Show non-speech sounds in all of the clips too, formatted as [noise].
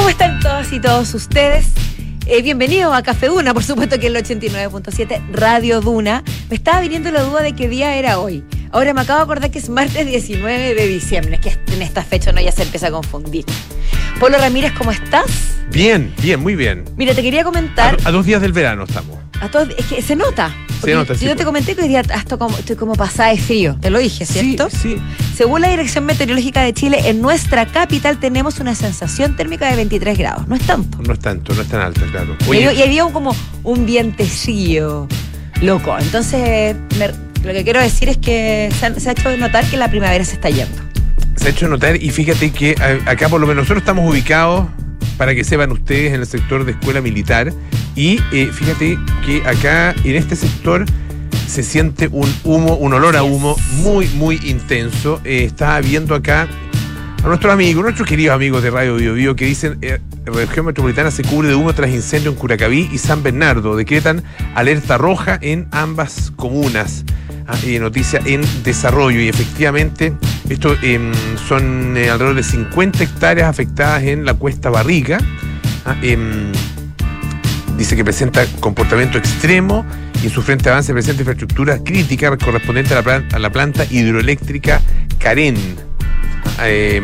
¿Cómo están todas y todos ustedes? Eh, bienvenidos a Café Duna, por supuesto que es el 89.7 Radio Duna. Me estaba viniendo la duda de qué día era hoy. Ahora me acabo de acordar que es martes 19 de diciembre, que en esta fecha no ya se empieza a confundir. Polo Ramírez, ¿cómo estás? Bien, bien, muy bien. Mira, te quería comentar. A, a dos días del verano estamos. A todos, es que se nota. Se nota, sí, Yo te comenté que hoy día estoy como, estoy como pasada de frío, te lo dije, ¿cierto? Sí, sí. Según la Dirección Meteorológica de Chile, en nuestra capital tenemos una sensación térmica de 23 grados. No es tanto. No es tanto, no es tan alta, claro. Y había- y había un- como un vientecillo loco. Entonces, me- lo que quiero decir es que se, ha- se ha hecho notar que la primavera se está yendo. se ha hecho notar y fíjate que acá por lo menos nosotros estamos ubicados, para que sepan ustedes, en el sector de escuela militar y eh, fíjate que acá en este sector se siente un humo, un olor a humo muy, muy intenso. Eh, estaba viendo acá a nuestros amigos, nuestros queridos amigos de Radio Bio Bio que dicen eh, región metropolitana se cubre de humo tras incendio en Curacaví y San Bernardo. Decretan alerta roja en ambas comunas. Ah, noticia en desarrollo y efectivamente esto em, son eh, alrededor de 50 hectáreas afectadas en la cuesta Barriga. Ah, em, dice que presenta comportamiento extremo y en su frente avance presenta infraestructura crítica correspondiente a la, plan- a la planta hidroeléctrica Carén. Eh,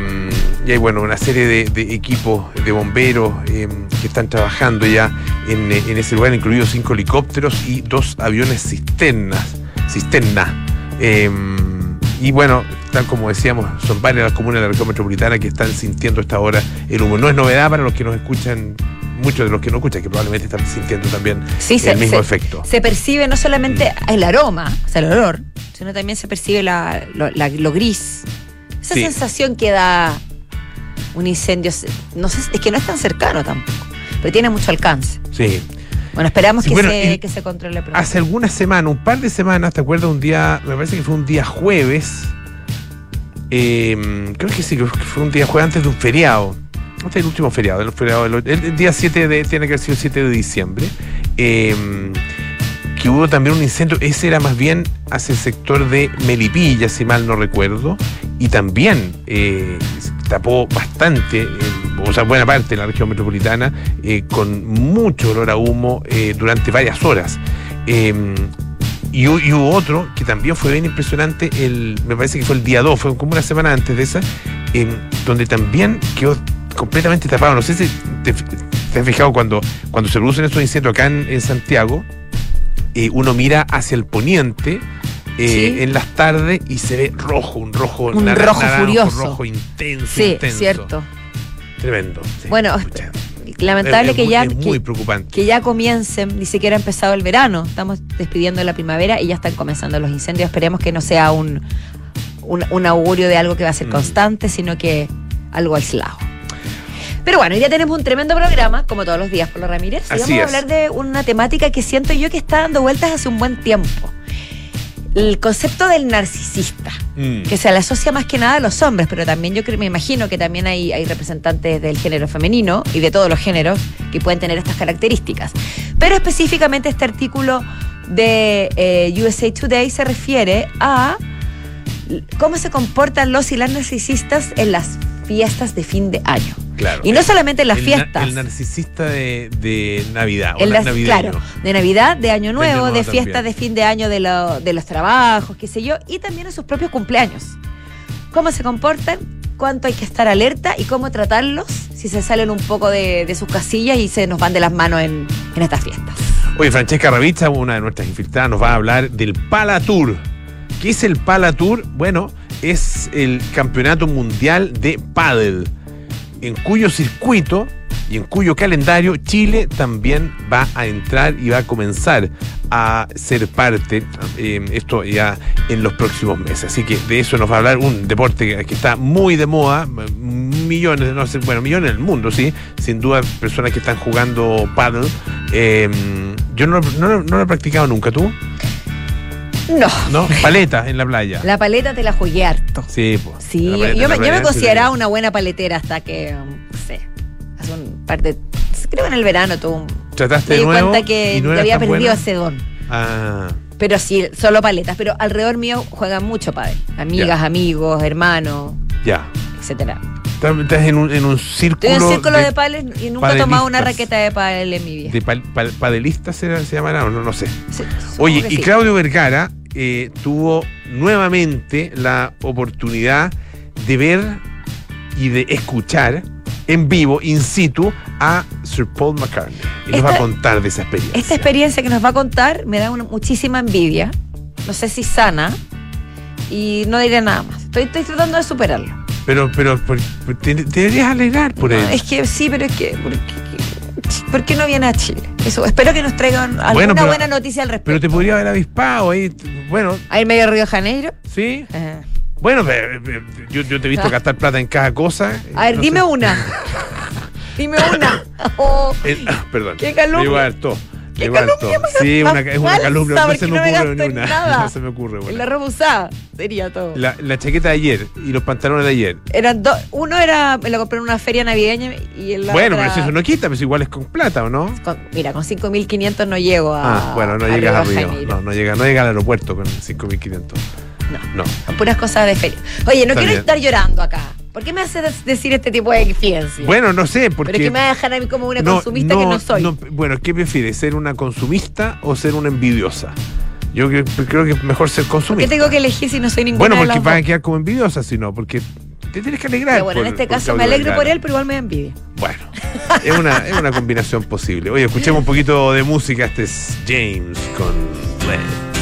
y hay bueno, una serie de, equipos de bomberos que están trabajando ya en, en ese lugar, incluidos cinco helicópteros y dos aviones cisternas. Cisterna. Eh, y bueno, tal como decíamos, son varias las comunas de la región metropolitana que están sintiendo esta hora el humo. No es novedad para los que nos escuchan, muchos de los que no escuchan, que probablemente están sintiendo también Sí, el mismo efecto. se percibe no solamente el aroma, o sea, el olor, sino también se percibe la- lo, la- lo gris. Esa Sí. sensación que da un incendio, no sé, es que no es tan cercano tampoco, pero tiene mucho alcance. Sí. Bueno, esperamos Sí, que, bueno, se, que se controle pronto. Hace algunas semanas, un par de semanas, ¿te acuerdas? Un día, me parece que fue un día jueves. eh, creo que sí, que fue un día jueves antes de un feriado. Este es el último feriado, el, feriado el- el día 7 de, tiene que haber sido 7 de diciembre. eh, que hubo también un incendio, ese era más bien hacia el sector de Melipilla, si mal no recuerdo, y también eh, tapó bastante, eh, o sea, buena parte de la región metropolitana, eh, con mucho olor a humo eh, durante varias horas. Eh, y, hu- y hubo otro que también fue bien impresionante, el, me parece que fue el día 2, fue como una semana antes de esa, eh, donde también quedó completamente tapado. No sé si te, te has fijado cuando, cuando se producen estos incendios acá en, en Santiago, eh, uno mira hacia el poniente eh, Sí. en las tardes y se ve rojo, un rojo, Un rojo furioso. rojo intenso, sí, intenso. cierto. Tremendo. sí. Bueno, [laughs] Lamentable es- que ya muy- es muy que, preocupante. que ya comiencen, ni siquiera ha empezado el verano, estamos despidiendo la primavera y ya están comenzando los incendios. Esperemos que no sea un, un, un augurio de algo que va a ser Mm. constante, sino que algo aislado. Pero bueno, hoy día tenemos un tremendo programa, como todos los días, por los Ramírez. Y Así vamos a hablar de una temática que siento yo que está dando vueltas hace un buen tiempo. El concepto del narcisista Mm. que se le asocia más que nada a los hombres, pero también yo creo, me imagino que también hay, hay representantes del género femenino y de todos los géneros que pueden tener estas características. Pero específicamente este artículo de eh, USA Today se refiere a cómo se comportan los y las narcisistas en las fiestas de fin de año. Claro. Y no solamente en las El fiestas. El narcisista de, de Navidad. o las- navideño. claro, de Navidad, de Año Nuevo, de fiestas de fin de año de, lo- de los trabajos, qué sé yo, y también en sus propios cumpleaños. ¿Cómo se comportan? ¿Cuánto hay que estar alerta? ¿Y cómo tratarlos si se salen un poco de, de sus casillas y se nos van de las manos en, en estas fiestas? Oye, Francesca Ravizza, una de nuestras infiltradas, nos va a hablar del Pala Tour. ¿Qué es el Pala Tour? Bueno, es el campeonato mundial de pádel, en cuyo circuito y en cuyo calendario Chile también va a entrar y va a comenzar a ser parte, eh, esto ya en los próximos meses. Así que de eso nos va a hablar un deporte que- está muy de moda, millones, sé, bueno, millones en el mundo, sí, sin duda personas que están jugando paddle. Eh, yo no, no- no lo he practicado nunca, ¿tú? No. ¿No? Paleta en la playa. La paleta te la jugué harto. Sí, pues. Sí, yo, me, yo me consideraba una buena paletera hasta que, um, no sé, hace un par de... Creo en el verano un... Trataste Me de di nuevo cuenta que y no yo era había perdido buena? ese don. Ah, Pero sí, solo paletas. Pero alrededor mío juegan mucho pádel. Amigas, amigos, hermanos, ya. etcétera. Estás en un, en un círculo. Estoy en círculo de, de pales y nunca he tomado una raqueta de pádel en mi vida. de pal- pal- padelistas se, se llamará, o no, no sé. Sí, Oye, y sí. Claudio Vergara eh, tuvo nuevamente la oportunidad de ver y de escuchar en vivo, in situ, a Sir Paul McCartney. Y nos va a contar de esa experiencia. Esta experiencia que nos va a contar me da una- muchísima envidia. No sé si sana. Y no diré nada más. Estoy, estoy tratando de superarlo. Pero, pero, por- te, deberías alegrar por No, él. es que sí, pero es que. ¿por qué, por qué no viene a Chile? Eso, espero que nos traigan alguna Bueno, pero- buena noticia al respecto. Pero te podría haber avispado ahí. Bueno, ¿A ir medio a Río de Janeiro? sí. Ajá. Bueno, eh, yo, yo te he visto gastar plata en cada cosa. eh, A ver, no dime sé. una. dime una. [laughs] Oh, Eh, ah, perdón. Qué calumnia. Qué calumnia más Sí, una, es una calumnia. No se me no ocurre gasto ni una. [laughs] nada. No se me ocurre una. la ropa usada sería todo. La, la chaqueta de ayer y los pantalones de ayer. Eran dos. Uno era. Me lo compré en una feria navideña y el bueno, otra- pero si eso no quita, pues igual es con plata, ¿o no? Con- mira, con 5.500 no llego a. Ah, bueno, no a llegas a Río. No, no llega, no llega al aeropuerto con 5.500. No. No. Puras cosas de feria. Oye, no Está quiero bien. estar llorando acá. ¿Por qué me haces decir este tipo de ciencia? Bueno, no sé, porque. Pero es que me va a dejar a mí como una consumista que no soy. bueno, ¿qué prefieres? ¿Ser una consumista o ser una envidiosa? Yo creo, que es mejor ser ¿Por qué consumista. tengo que elegir si no soy ninguna bueno, de porque las vas a quedar como envidiosa, si no, porque te tienes que alegrar. Pero bueno, en este caso me alegro por él, pero igual me da envidia. Bueno, es una, es una combinación posible. Oye, escuchemos un poquito de música. Este es James con.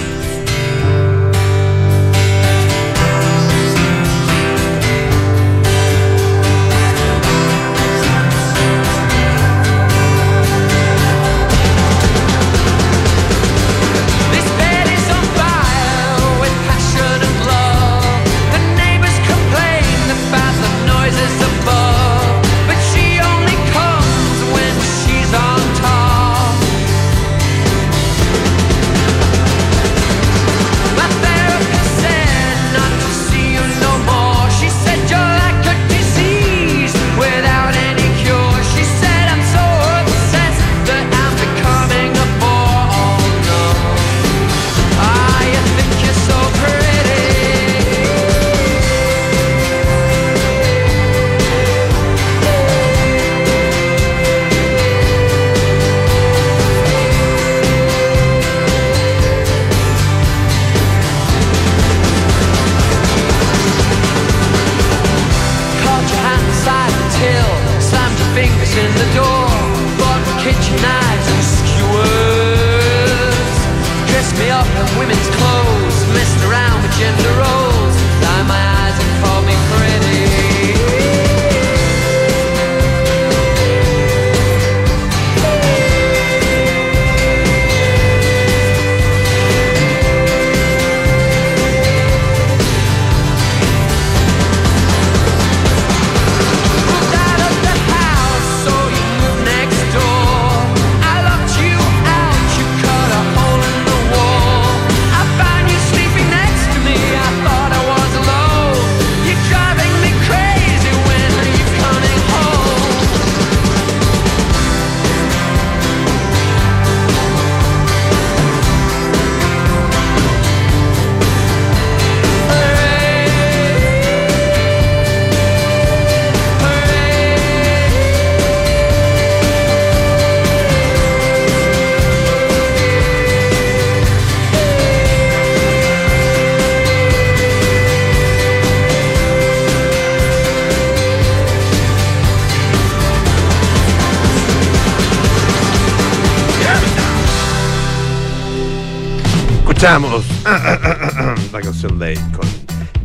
De con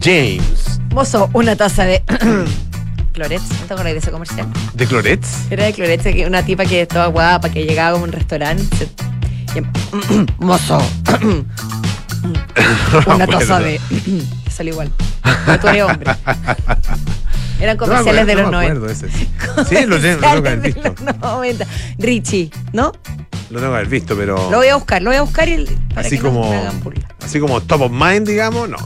James Mozo, una taza de [clears throat] Clorets. ¿No te acordás de ese comercial? de Clorets. Era de Clorets, una tipa que estaba guapa, que llegaba como a un restaurante. se- [clears throat] Mozo, [clears throat] una [laughs] taza de. Sale igual. Pero tú eres hombre. [laughs] Eran No me comerciales de acuerdo, los no me 90. acuerdo ese, sí. [laughs] Sí, lo tengo, lo tengo que haber Comerciales de visto. los 90. Richie, ¿no? Lo tengo que haber visto, pero. Lo voy a buscar, lo voy a buscar y para así que no como. burla. Así como top of mind, digamos, no.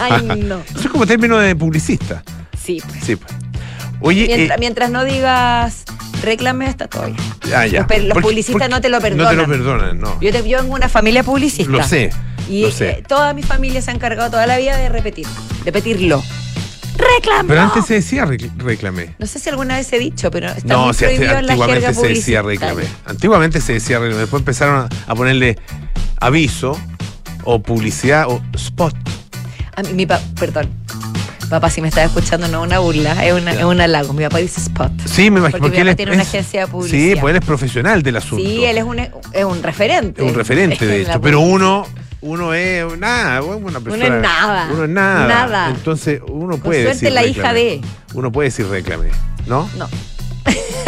Ay, no. Eso es como término de publicista. Sí, pues. Sí, pues. Oye, Mientras, eh, mientras no digas reclame, está todo bien. ah, ya. Los pe- los Porque- publicistas porque no te lo No te perdonan. lo perdonan, no. Yo, te, yo vengo una familia publicista. Lo sé. Y lo sé. eh, toda mi familia se ha encargado toda la vida de repetir, repetirlo. reclamó. Pero antes se decía rec- reclamé. No sé si alguna vez he dicho, pero está No, muy si antes- prohibido en la jerga antiguamente se decía reclamé. Antiguamente se decía reclamé. Después empezaron a, a ponerle aviso o publicidad o spot. A mí, mi pa- perdón. Papá, si me estaba escuchando, no es una burla, es, una, es un halago. Mi papá dice spot. Sí, me imagino Porque mi él es- tiene una agencia de Sí, publicidad. pues él es profesional del asunto. Sí, él es un, es un referente. Es un referente, de hecho. Pero uno, uno es nada, una persona. es nada. Uno es nada. Nada. Entonces uno Con puede suerte decir. la hija de. Uno puede decir reclame, ¿no? No.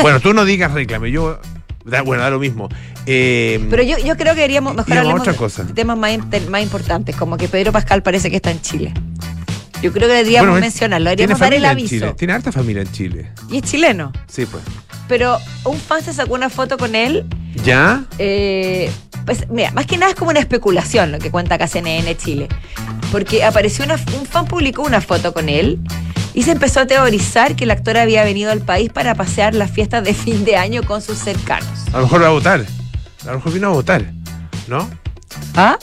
Bueno, tú no digas reclame. Yo. Da- bueno, da lo mismo. Eh, Pero yo, yo creo que deberíamos mejor otra de- temas más, más importantes, como que Pedro Pascal parece que está en Chile. Yo creo que deberíamos bueno, mencionarlo, deberíamos dar el aviso. Chile. Tiene harta familia en Chile. Y es chileno. Sí, pues. Pero un fan se sacó una foto con él. ¿Ya? eh, pues mira, más que nada es como una especulación lo que cuenta acá CNN Chile. Porque apareció una, un fan publicó una foto con él y se empezó a teorizar que el actor había venido al país para pasear las fiestas de fin de año con sus cercanos. A lo mejor va a votar. A lo mejor vino a votar. ¿No? ¿Ah?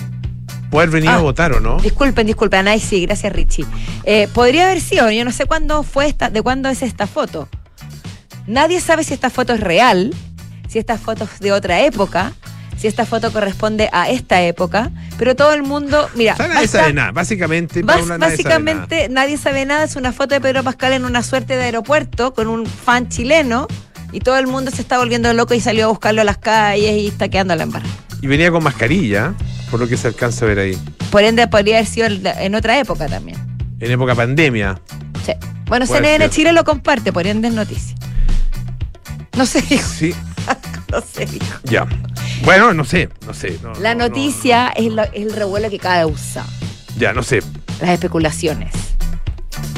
Puede haber venido Ah. a votar o no. Disculpen, disculpen, ay sí, gracias Richie. Eh, podría haber sido, yo no sé cuándo fue esta, de cuándo es esta foto. Nadie sabe si esta foto es real, si esta foto es de otra época, si esta foto corresponde a esta época, pero todo el mundo, mira, O sea, nadie basta- sabe nada. Básicamente, bas- Paula, nadie sabe básicamente nadie sabe nada, es una foto de Pedro Pascal en una suerte de aeropuerto con un fan chileno y todo el mundo se está volviendo loco y salió a buscarlo a las calles y está quedando a la embarrada. nada. Y venía con mascarilla, por lo que se alcanza a ver ahí. Por ende podría haber sido en otra época también. En época pandemia. Sí. Bueno, Puede CNN ser. Chile lo comparte, por ende es noticia. No sé, dijo, Sí, [laughs] no sé, dijo. ya. Bueno, no sé, no sé. no, La no, no, noticia es, lo- es el revuelo que causa, ya, no sé. las especulaciones.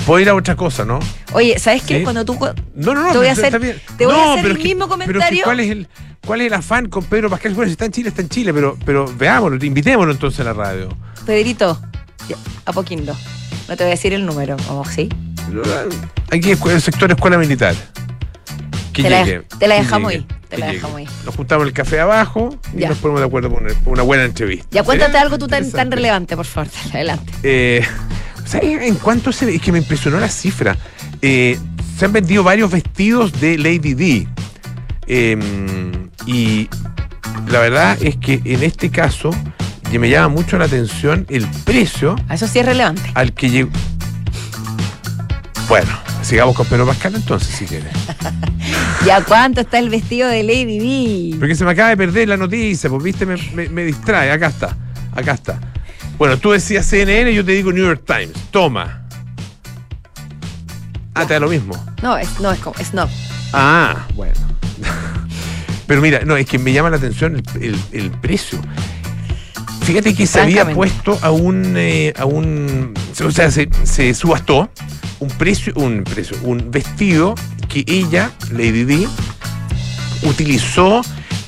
Puedo ir a otra cosa, ¿no? Oye, ¿sabes qué? Sí. Cuando tú... No, no, no. Te voy a hacer- está bien. te voy a No, hacer pero el que- mismo pero es que comentario. ¿cuál, es el, ¿Cuál es el afán con Pedro Pascal? Bueno, si está en Chile, está en Chile, pero, pero veámoslo, invitémoslo entonces a la radio. Pedrito, ya, Apoquindo, no te voy a decir el número, ¿o sí? Aquí es el sector escuela militar. Que Te la- te dejamos te la ahí. Nos juntamos el café abajo y Ya. nos ponemos de acuerdo por una, por una buena entrevista. Ya cuéntate algo tú tan, relevante, por favor, [laughs] adelante. Eh, ¿sabes en cuánto se Es que me impresionó la cifra. Eh, se han vendido varios vestidos de Lady D. Eh, y la verdad es que en este caso me llama mucho la atención el precio Eso sí es relevante. al que llegó. Bueno, sigamos con Pedro Pascal entonces, si quieres. [laughs] ¿Ya cuánto está el vestido de Lady D? Porque se me acaba de perder la noticia, pues viste, me, me- me distrae. Acá está, acá está. Bueno, tú decías CNN, yo te digo New York Times. Toma. Ah, te da lo mismo. No, es, no, es como, es no. Ah, bueno. [laughs] Pero mira, no, es que me llama la atención el, el- el precio. Fíjate que se había puesto a un, eh, a un, o sea, se, se subastó un precio, un precio, un vestido que ella, Lady Di, utilizó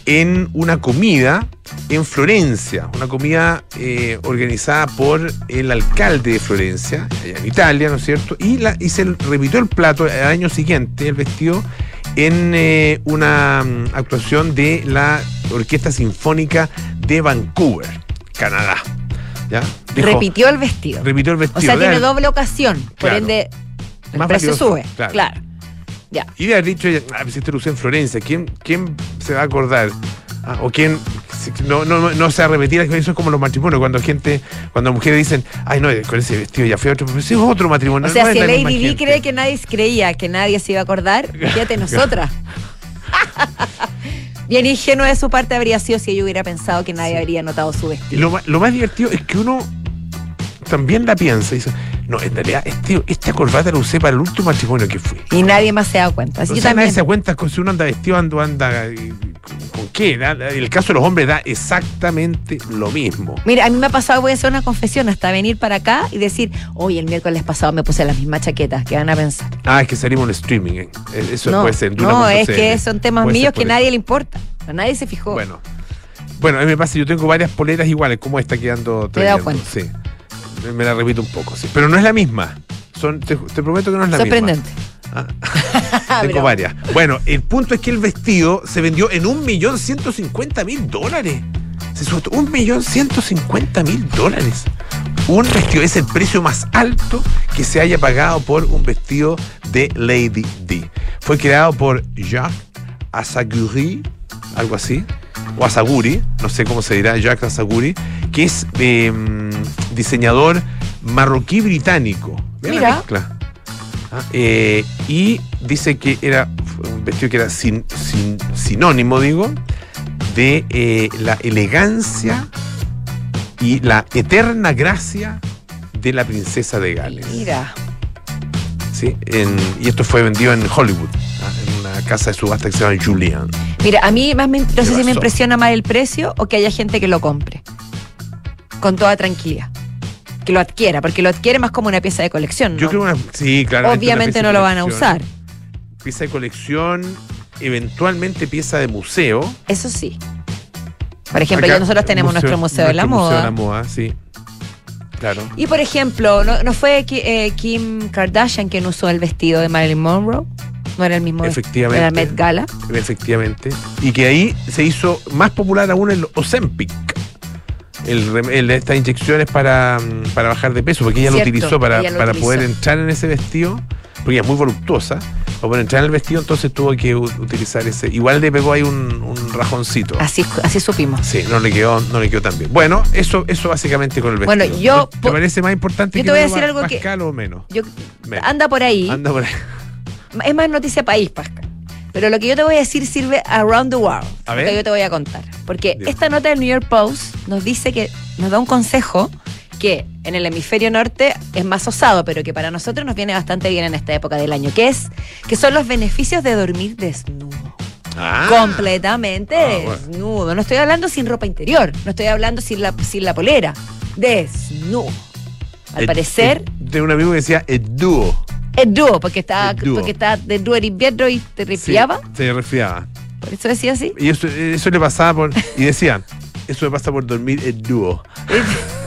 en una comida en Florencia, una comida eh, organizada por el alcalde de Florencia, allá en Italia, ¿no es cierto? Y, la, y se repitió el plato al año siguiente, el vestido, en eh, una mm, actuación de la Orquesta Sinfónica de Vancouver, Canadá. ¿Ya? Dijo- Repitió el vestido. repitió el O vestido. sea, tiene doble ocasión. Por ende, el Más precio valioso, sube. claro. Claro. Ya. Y de haber dicho, ah, pues este lo usé en Florencia, ¿quién, quién se va a acordar? Ah, o quién si- no, no, no se va a repetir, eso es como los matrimonios, cuando gente, cuando mujeres dicen, ay no, con ese vestido ya fue otro, pero ese es otro matrimonio. O sea, no si la Lady Di gente". cree que nadie creía que nadie se iba a acordar, [laughs] fíjate nosotras. [laughs] Bien ingenuo de su parte habría sido si ella hubiera pensado que nadie habría notado su vestido. lo, lo más divertido es que uno también la piensa y dice, no, en realidad este, esta corbata la usé para el último matrimonio que fui. Y nadie más se da cuenta. Así O sea, nadie se da cuenta con si uno anda vestido, anda, anda eh, con, qué. En el caso de los hombres da exactamente lo mismo. Mira, a mí me ha pasado, voy a hacer una confesión, hasta venir para acá y decir, oye, el miércoles pasado me puse las mismas chaquetas, ¿qué van a pensar? Ah, es que salimos en streaming. eh. Eh, Eso no, puede ser. en no, es que son temas míos que nadie le importa. A nadie se fijó. Bueno. Bueno, a mí me pasa, yo tengo varias poleras iguales, como esta que ando Te he dado trayendo. cuenta. Sí. Me- la repito un poco, sí. Pero no es la misma. Son, te, te prometo que no es la Sorprendente. misma. Ah, [laughs] [laughs] tengo varias. Bueno, el punto es que el vestido se vendió en un millón ciento cincuenta mil dólares. Se subastó un millón ciento cincuenta mil dólares. un vestido, es el precio más alto que se haya pagado por un vestido de Lady D. Fue creado por Jacques Asaguri, algo así, o Asaguri, no sé cómo se dirá, Jacques Asaguri, que es eh, diseñador marroquí británico. Vean la Mira. mezcla. Ah, eh, y dice que era un vestido que era sin- sin- sinónimo, digo, de eh, la elegancia y la eterna gracia de la princesa de Gales. Mira. ¿sí? En- y esto fue vendido en Hollywood, ¿ah? en una casa de subasta que se llama Julian. Mira, a mí más me, no sé si me impresiona más el precio o que haya gente que lo compre. Con toda tranquilidad. Que lo adquiera, porque lo adquiere más como una pieza de colección. Yo creo una. Sí, claro. Obviamente no lo van a usar. Pieza de colección, eventualmente pieza de museo. Eso sí. Por ejemplo, Acá, ya nosotros tenemos nuestro Museo de la nuestro Museo de la Moda. moda, sí. Claro. Y por ejemplo, ¿no, no fue eh, Kim Kardashian quien usó el vestido de Marilyn Monroe? ¿No era el mismo? Efectivamente. Era Met Gala. Efectivamente. Y que ahí se hizo más popular aún el Ozempic. El, el- estas inyecciones para, mm, para bajar de peso, porque ella Cierto, lo utilizó para, lo para utilizó. poder entrar en ese vestido, porque ella es muy voluptuosa. Para poder entrar en el vestido, entonces tuvo que utilizar ese. Igual le pegó ahí un, un rajoncito. Así, así supimos. Sí, no le quedó, no le quedó tan bien. Bueno, eso, eso básicamente con el vestido. Bueno, yo- ¿Te, parece más importante yo que te voy a lo decir algo que- o menos? Yo, Menos. anda por ahí. Anda por ahí. [laughs] Es más noticia país, Pascal. Pero lo que yo te voy a decir sirve around the world. A lo ver. que yo te voy a contar. Porque esta nota del New York Post nos dice que nos da un consejo que en el hemisferio norte es más osado, pero que para nosotros nos viene bastante bien en esta época del año, que es que son los beneficios de dormir desnudo. Ah. Completamente Ah, bueno. desnudo. No estoy hablando sin ropa interior, no estoy hablando sin la, sin la polera. Desnudo. Al El- parecer, el- de un amigo que decía el dúo. es dúo, porque está, El dúo. porque está de dúo en invierno y te Sí, resfriaba. se resfriaba. Por eso decía así. Y eso, eso le pasaba por. Y decían, eso le pasa por dormir el dúo. [laughs]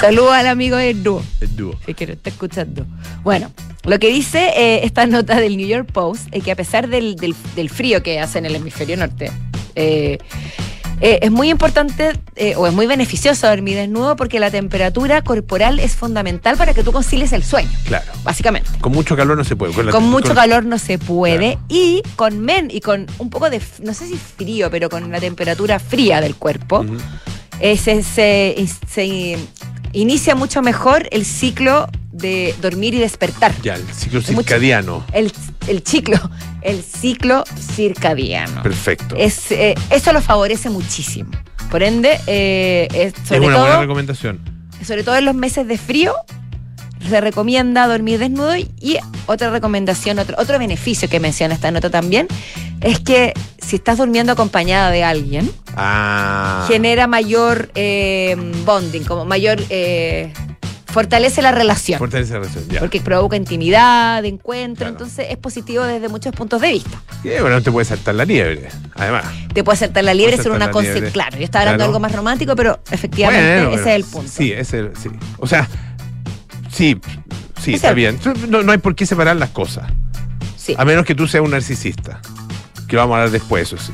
Saludos al amigo del dúo, El dúo. si que lo está escuchando. Bueno, lo que dice eh, esta nota del New York Post es que a pesar del, del- del frío que hace en el hemisferio norte, eh, eh, es muy importante eh, o es muy beneficioso dormir desnudo porque la temperatura corporal es fundamental para que tú concilies el sueño, Claro. básicamente. Con mucho calor no se puede. Con mucho calor no se puede Claro. y con men y con un poco de, no sé si frío, pero con la temperatura fría del cuerpo, eh, se, se- se inicia mucho mejor el ciclo de dormir y despertar. Ya, el ciclo Es circadiano. El, el ciclo, el ciclo circadiano. Perfecto. Es, eh, eso lo favorece muchísimo. Por ende, eh, es- Es sobre, una buena todo, recomendación. sobre todo en los meses de frío, se recomienda dormir desnudo. Y, y otra recomendación, otro, otro beneficio que menciona esta nota también, es que si estás durmiendo acompañada de alguien, Ah. genera mayor eh, bonding, como mayor... eh, fortalece la relación. Fortalece la relación, ya. Porque provoca intimidad, encuentro, Claro. entonces es positivo desde muchos puntos de vista. Y bueno, no te puede saltar la liebre, además. Te puede saltar la liebre, Puede ser una consecuencia. Claro, yo estaba hablando de algo más romántico, pero efectivamente Bueno, ese es el punto. Sí, ese sí. O sea, sí, sí, Es está el- bien. No, no hay por qué separar las cosas. Sí. A menos que tú seas un narcisista. Que vamos a hablar después, eso sí.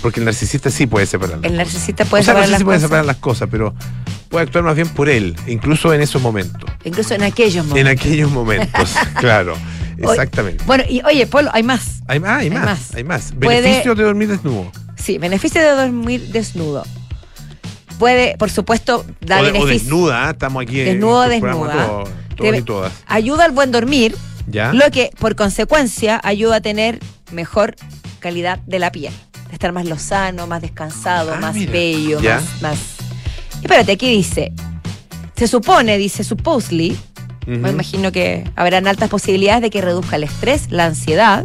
Porque el narcisista sí puede separar las El cosas. narcisista puede o sea, separar no sé las si puede cosas. separar las cosas, pero puede actuar más bien por él, incluso en esos momentos. Incluso en aquellos momentos. En aquellos momentos, [laughs] claro. Exactamente. Bueno, y oye, Polo, hay más. Hay más, hay hay más, más. hay más. Puede- Beneficios de dormir desnudo. Sí, beneficio de dormir desnudo. Puede, por supuesto, dar beneficio. desnuda, ¿eh? estamos aquí. Desnudo, incorporamos desnuda. todo- todos Te- y todas. Ayuda al buen dormir, ¿Ya? lo que por consecuencia ayuda a tener mejor calidad de la piel. De estar más lozano, más descansado, Ah, más mira. bello, Ya. más, más. Espérate, aquí dice. Se supone, dice supposedly, me imagino que habrán altas posibilidades de que reduzca el estrés, la ansiedad,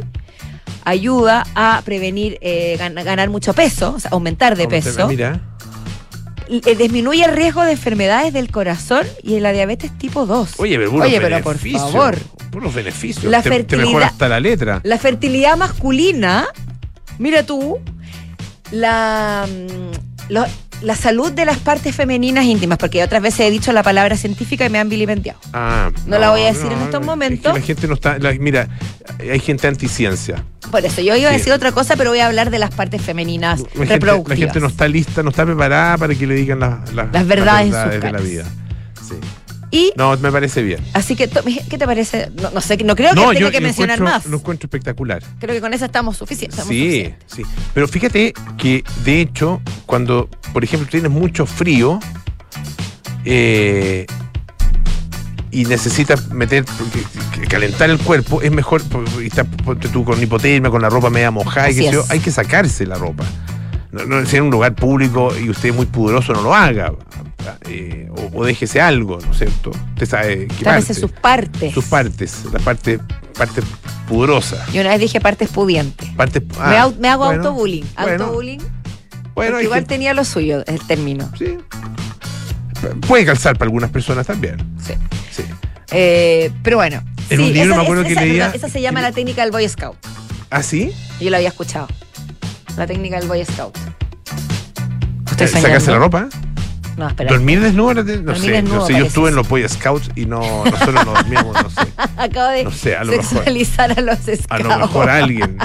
ayuda a prevenir eh, gan- ganar mucho peso, o sea, aumentar de Vamos a peso, Mira. eh, disminuye el riesgo de enfermedades del corazón y de la diabetes tipo 2. Oye, pero, Oye, pero por favor. Puros beneficios. La te, te fertilidad- mejora hasta la letra. La fertilidad masculina, mira tú, la, mm, la salud de las partes femeninas íntimas, porque otras veces he dicho la palabra científica y me han vilipendiado. Ah, No la voy a decir en estos es que momentos. la gente no está. la- mira, hay gente anticiencia. Por eso yo iba a decir otra cosa, pero voy a hablar de las partes femeninas La gente, la reproductivas. gente no está lista, no está preparada para que le digan la- la- Las verdades en sus de la vida. Sí. Y No, me parece bien. así que, ¿qué te parece? No, no sé, no creo que tenga que mencionar más. Lo encuentro espectacular. Creo que con eso estamos Sí, suficientes. sí. Pero fíjate que, de hecho, cuando, por ejemplo, tienes mucho frío eh, y necesitas meter, calentar el cuerpo, es mejor, porque estás tú con hipotermia, con la ropa media mojada, y hay que sacarse la ropa. No, no, si en un lugar público y usted es muy pudoroso, no lo haga. eh, o, o déjese algo, ¿no es cierto? Usted sabe qué parte. sus partes. sus partes, la parte, parte pudorosa. Y una vez dije partes pudientes. Parte, me, ah, au- me hago bueno, autobullying. bueno, Autobullying. Bueno, igual gente- tenía lo suyo, el término. Sí. Puede calzar para algunas personas también. Sí. Sí. Eh, pero bueno. En un libro me acuerdo que esa, leía- perdón, esa se llama la técnica del Boy Scout. ¿Ah, sí? Yo la había escuchado. La técnica del Boy Scout. Eh, Estoy ¿Sacarse la ropa? No, espera. ¿Dormir desnudo? No, sé, no sé. Yo estuve en los Boy Scouts y no, nosotros no dormíamos, no sé. [laughs] Acabo de No sé, a lo mejor. sexualizar a los scouts. A lo mejor alguien.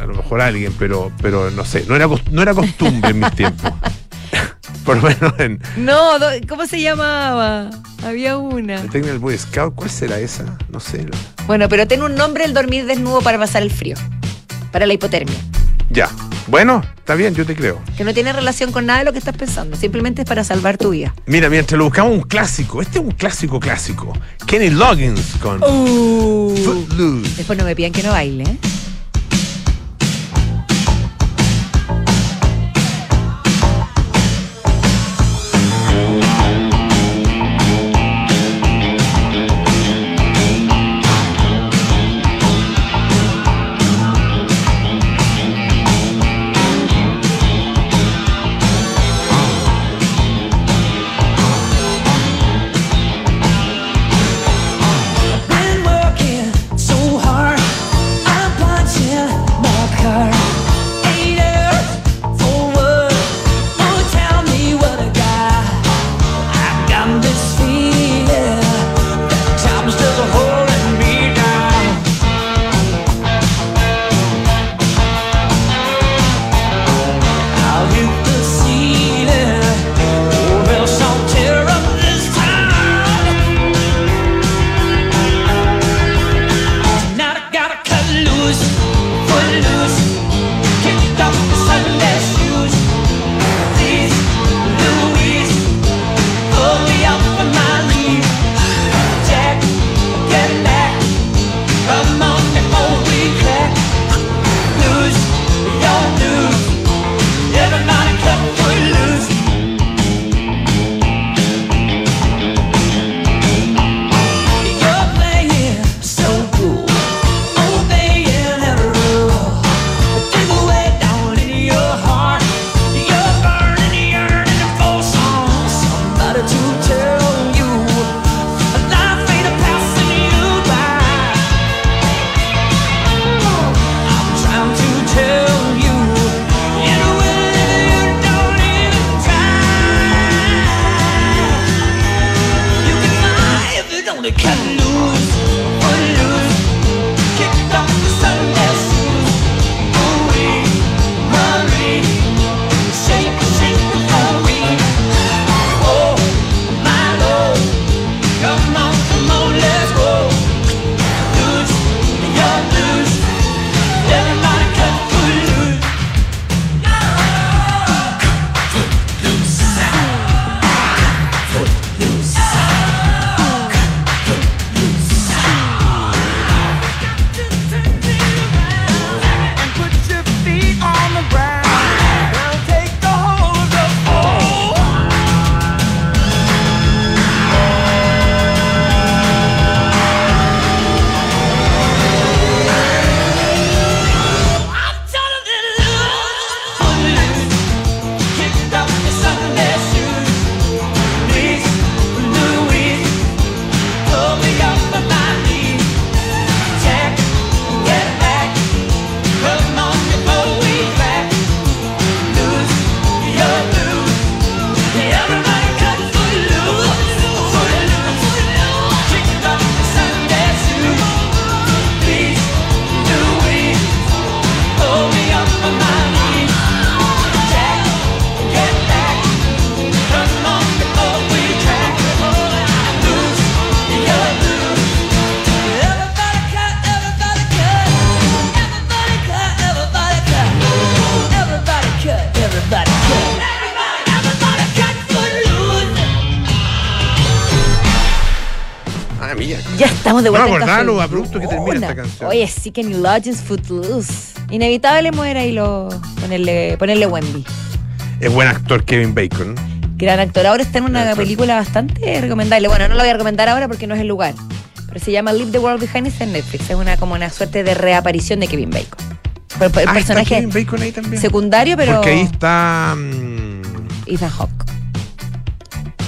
A lo mejor alguien, pero, pero no sé. No era, no era costumbre en mis tiempos. [laughs] Por lo menos en No, ¿cómo se llamaba? Había una. la técnica del Boy Scout. ¿Cuál será esa? No sé. Bueno, pero tiene un nombre el dormir desnudo para pasar el frío. Para la hipotermia. Ya. Bueno, está bien, yo te creo. Que no tiene relación con nada de lo que estás pensando. Simplemente es para salvar tu vida. Mira, mientras lo buscamos un clásico. Este es un clásico clásico. Kenny Loggins con Uh. Footloose. Después no me pidan que no baile, ¿eh? Estamos de vuelta acordaba Café lo abrupto que termina esta canción. Oye, sí que New Legends Footloose. Inevitable mover ahí lo, ponerle, ponerle Wemby. Es buen actor Kevin Bacon. Gran actor. Ahora está en una Gran actor. película bastante recomendable. Bueno, no lo voy a recomendar ahora porque no es el lugar. Pero se llama Leave the World Behind está en Netflix. Es una como una suerte de reaparición de Kevin Bacon. El, el Ah, ¿está personaje Kevin Bacon ahí también. secundario, pero Porque ahí está mm, Ethan Hawke.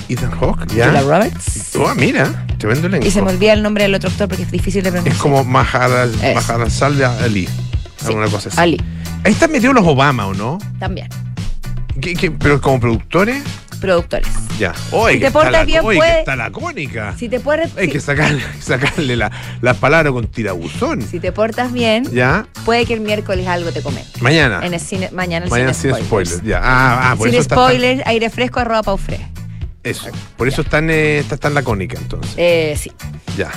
Ethan Hawke, Julia ¿ya? Roberts. Oh, mira, tremendo elenco. Y se me olvida el nombre del otro actor porque es difícil de pronunciar. Es como. Mahala Salva Ali. Sí. Alguna cosa así. Ali, Ahí están metidos los Obama, ¿o no? también. ¿Qué- qué- pero como productores, Productores. ya. Oye, Si te está portas la, bien, oye, puede- está la cónica. Si te, puedes, Hay que sacarle, [laughs] sacarle la, las palabras con tirabuzón. si te portas bien, Ya, puede que el miércoles algo te comen. mañana. En el cine, mañana el Mañana cine sin spoilers. spoilers. Ya. Ah, ah, por Sin eso está spoilers, aire fresco, arroba paufre. Tan- eso. Por eso están, eh, está tan lacónica entonces. Eh, sí. Ya.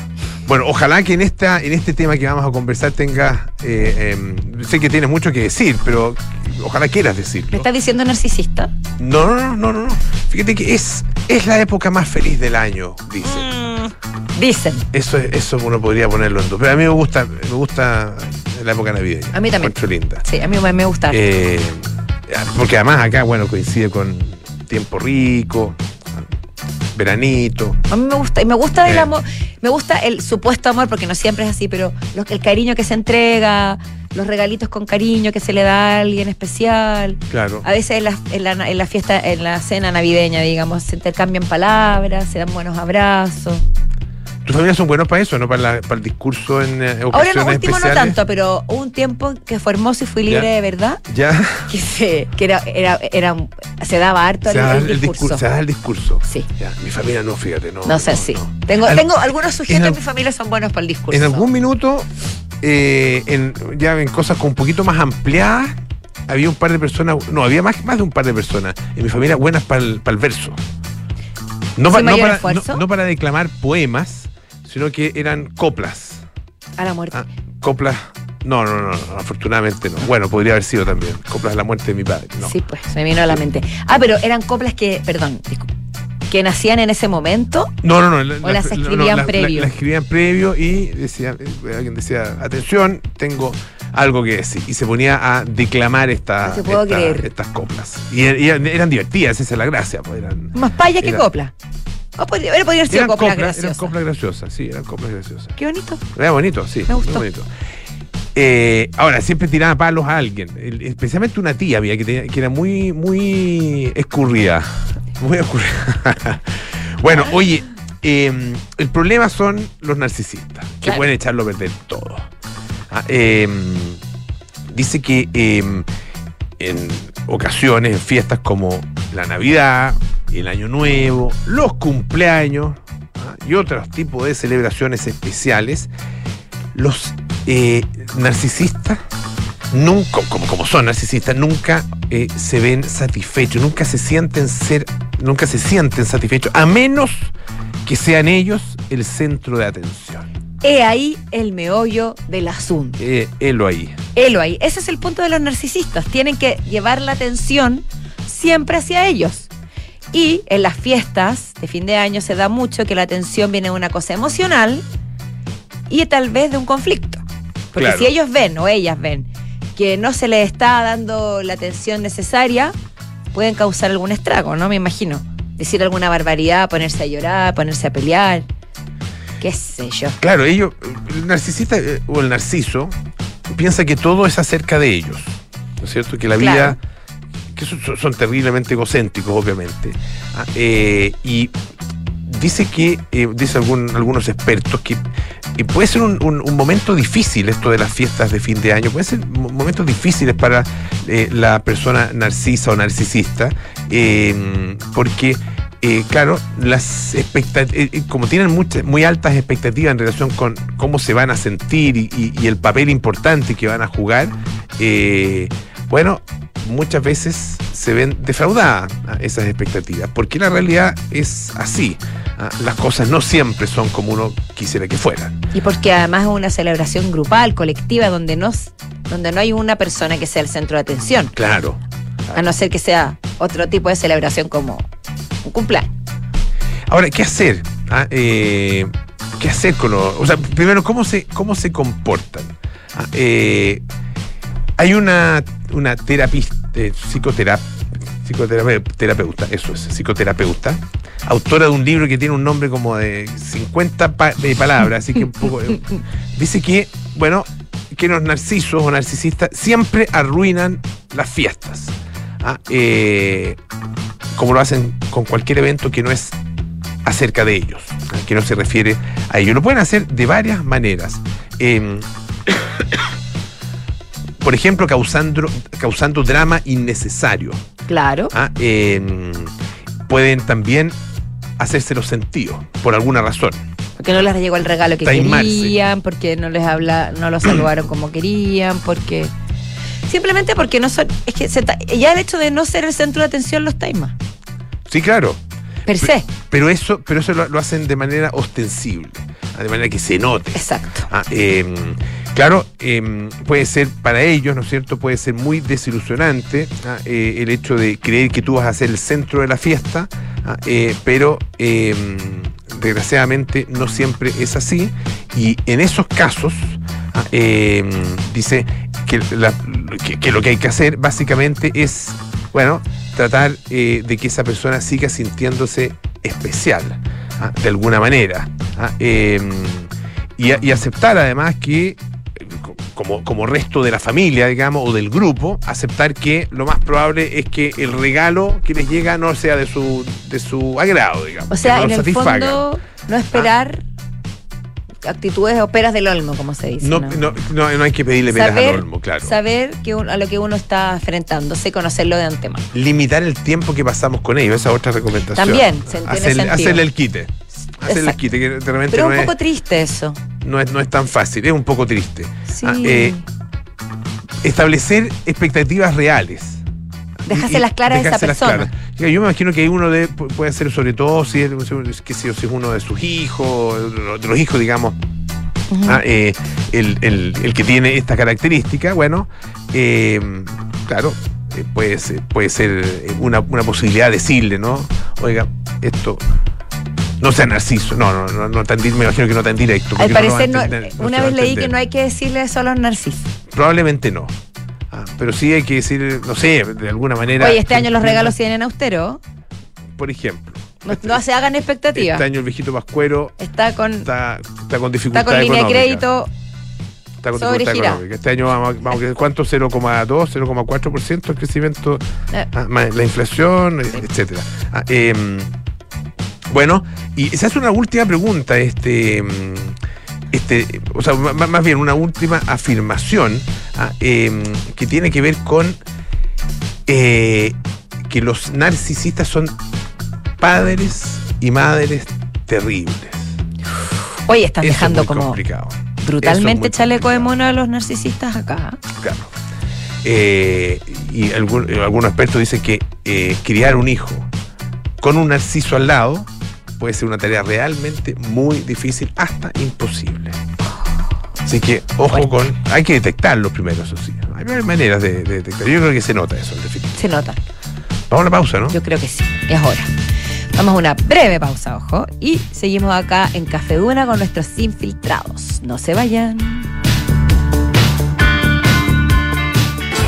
Bueno, ojalá que en esta, en este tema que vamos a conversar tenga. eh, em, sé que tienes mucho que decir, pero ojalá quieras ¿Me decirlo. estás diciendo narcisista? No, no, no, no, no. Fíjate que es, es la época más feliz del año, dice. Mm, Dicen. Eso, eso uno podría ponerlo en dos. Pero a mí me gusta, me gusta la época navideña. A mí también. Encuentro linda. Sí, a mí me, me gusta. Eh, porque además acá, bueno, coincide con tiempo rico, veranito. A mí me gusta, y me gusta el Eh. amor, me gusta el supuesto amor, porque no siempre es así, pero los- el cariño que se entrega, los regalitos con cariño que se le da a alguien especial. Claro. A veces en la, en la- en la fiesta, en la cena navideña, digamos, se intercambian palabras, se dan buenos abrazos. ¿Tus familias son buenos para eso, no para, la- para el discurso en eh, ocasiones Ahora no, último no especiales? tanto, pero hubo un tiempo que fue hermoso y fui libre Ya. de verdad, Ya. que, se, que era, era, era se daba harto Se el, el el, discurso. Se da el discurso. Sí. Ya, mi familia no, fíjate, no. No sé, sí. no. Tengo, Al- tengo algunos sujetos al- mi familia son buenos para el discurso. En algún minuto, eh, en, ya en cosas con un poquito más ampliadas, había un par de personas, no, había más, más de un par de personas en mi familia buenas para el, para el verso. No, ¿Sin pa- no para, no- no para declamar poemas, sino que eran coplas. A la muerte. Ah, coplas. No, no, no, no, afortunadamente no. Bueno, podría haber sido también. Coplas de la muerte de mi padre. No. Sí, pues, se me vino a la mente. Ah, pero eran coplas que, perdón, que nacían en ese momento. No, no, no. la- ¿O las la- escribían previo? La, escribían previo y decía, eh, alguien decía, atención, tengo algo que decir. Y se ponía a declamar esta, No te puedo esta- creer. estas coplas. Y, y eran, divertidas, esa es la gracia. Pues eran, Más payas que Era- copla. O podría, haber sido eran copla coplas, eran graciosa. coplas graciosas, sí, eran coplas graciosas. Qué bonito. Era bonito, sí. Me gustó. muy bonito. Eh, ahora, siempre tiraba palos a alguien. Especialmente una tía había que, tenía- que era muy, muy escurrida. Muy escurrida. [laughs] bueno, oye, eh, el problema son los narcisistas, que Claro. pueden echarlo a perder todo. Ah, eh, dice que eh, en ocasiones, en fiestas como la Navidad, el Año Nuevo, los cumpleaños ah, y otros tipos de celebraciones especiales, los eh, narcisistas nunca, como, como son narcisistas, nunca eh, se ven satisfechos, nunca se sienten ser, nunca se sienten satisfechos, a menos que sean ellos el centro de atención. He ahí el meollo del asunto. Eh, helo ahí. Helo ahí. Ese es el punto de los narcisistas. Tienen que llevar la atención siempre hacia ellos. Y en las fiestas de fin de año se da mucho que la atención viene de una cosa emocional y tal vez de un conflicto. Porque Claro. si ellos ven o ellas ven que no se les está dando la atención necesaria, pueden causar algún estrago, ¿no? Me imagino. Decir alguna barbaridad, ponerse a llorar, ponerse a pelear. Qué sé yo. Claro, ellos, el narcisista eh, o el narciso piensa que todo es acerca de ellos. ¿No es cierto? Que la Claro. vida. que son, terriblemente egocéntricos, obviamente. Ah, eh, y dice que, eh, dice algún- algunos expertos, que eh, puede ser un, un- un momento difícil esto de las fiestas de fin de año, puede ser mo- momentos difíciles para eh, la persona narcisa o narcisista, porque, eh, claro, las expectativas, como tienen muchas, muy altas expectativas en relación con cómo se van a sentir y, y- y el papel importante que van a jugar, eh, bueno, muchas veces se ven defraudadas ah, esas expectativas, porque la realidad es así. ah, Las cosas no siempre son como uno quisiera que fueran. Y porque además es una celebración grupal, colectiva, donde no, donde no hay una persona que sea el centro de atención, Claro. a no ser que sea otro tipo de celebración como un cumpleaños. Ahora, ¿qué hacer? Ah, eh, qué hacer con los. O sea, primero, ¿cómo se, cómo se comportan? Ah, eh, hay una, una terapista, eh, psicotera- psicoterape- terapeuta, eso es, psicoterapeuta, autora de un libro que tiene un nombre como de 50 pa- de palabras, así que un poco. eh, [laughs] dice que, bueno, que los narcisos o narcisistas siempre arruinan las fiestas. Ah, eh, como lo hacen con cualquier evento que no es acerca de ellos, ah, que no se refiere a ellos. Lo pueden hacer de varias maneras. Em, [coughs] por ejemplo, causando, causando drama innecesario. Claro. Ah, em, pueden también hacerse los sentidos, por alguna razón. Porque no les llegó el regalo que Taimarse. querían, porque no les habla, no los saludaron como querían, porque simplemente porque no son, es que se ya el hecho de no ser el centro de atención los taima, Sí, claro. per se. Pero eso, pero eso lo, lo hacen de manera ostensible, ah, de manera que se note. Exacto. Ah, em, claro, em, puede ser para ellos, ¿no es cierto? Puede ser muy desilusionante ah, eh, el hecho de creer que tú vas a ser el centro de la fiesta, ah, eh, pero em, desgraciadamente no siempre es así. Y en esos casos, dice que, la- que- que lo que hay que hacer básicamente es, bueno, tratar eh, de que esa persona siga sintiéndose especial, ah, de alguna manera. ah, em, y, aceptar además que, eh, co- como, como resto de la familia, digamos, o del grupo, aceptar que lo más probable es que el regalo que les llega no sea de su, de su agrado, digamos. O sea, que no en el satisfaga. fondo, no esperar actitudes o peras del olmo, como se dice. No, ¿no? no, no, hay que pedirle peras al olmo, claro. saber que un- a lo que uno está enfrentándose, conocerlo de antemano. Limitar el tiempo que pasamos con ellos, esa es otra recomendación. También, se entiende Hacerle, el quite. Hacerle el quite, que de repente Pero no, es un es, poco triste eso. no, es, no es tan fácil, es un poco triste. Sí. Ah, eh, establecer expectativas reales. Dejárselas claras a esa persona. claras. Yo me imagino que hay uno de, pu- puede ser sobre todo si es, que si, es uno de sus hijos, de los- hijos, digamos, ah, eh, el, el- el que tiene esta característica, bueno, eh, claro, eh, puede ser, puede ser una, una posibilidad de decirle, ¿no? Oiga, esto. No sea narciso, no, no, no, no tan me imagino que no tan directo. Al parecer, no- entender, una vez leí que no hay que decirle los narcisos. Probablemente no. Ah, pero sí hay que decir, no sé, de alguna manera. Oye, este año los regalos vienen austeros. Por ejemplo. No, no se hagan expectativas. Este año el viejito Pascuero Está con, está, está con está dificultad con línea de crédito. Está con dificultad económica. Este año vamos, a- vamos ¿cuánto? 0,2, 0,4% el crecimiento, eh, ah, más la inflación, eh, etcétera. Ah, em, bueno, y se hace una última pregunta, este, mm, este, o sea, más bien una última afirmación ah, em, que tiene que ver con eh, que los narcisistas son padres y madres terribles. Oye, están Eso es dejando como complicado. Es brutalmente muy chaleco de complicado. mono a los narcisistas acá. Claro. Eh, y algún- eh, algunos expertos dicen que criar un hijo con un narciso al lado puede ser una tarea realmente muy difícil, hasta imposible. Así que ojo con. Hay que detectarlo primero, eso sí. Hay varias maneras de, de detectar. Yo creo que se nota eso, en definitiva. Se nota. Vamos a una pausa, ¿no? Yo creo que sí. Es hora. Vamos a una breve pausa, ojo. Y seguimos acá en Café Duna con nuestros infiltrados. No se vayan.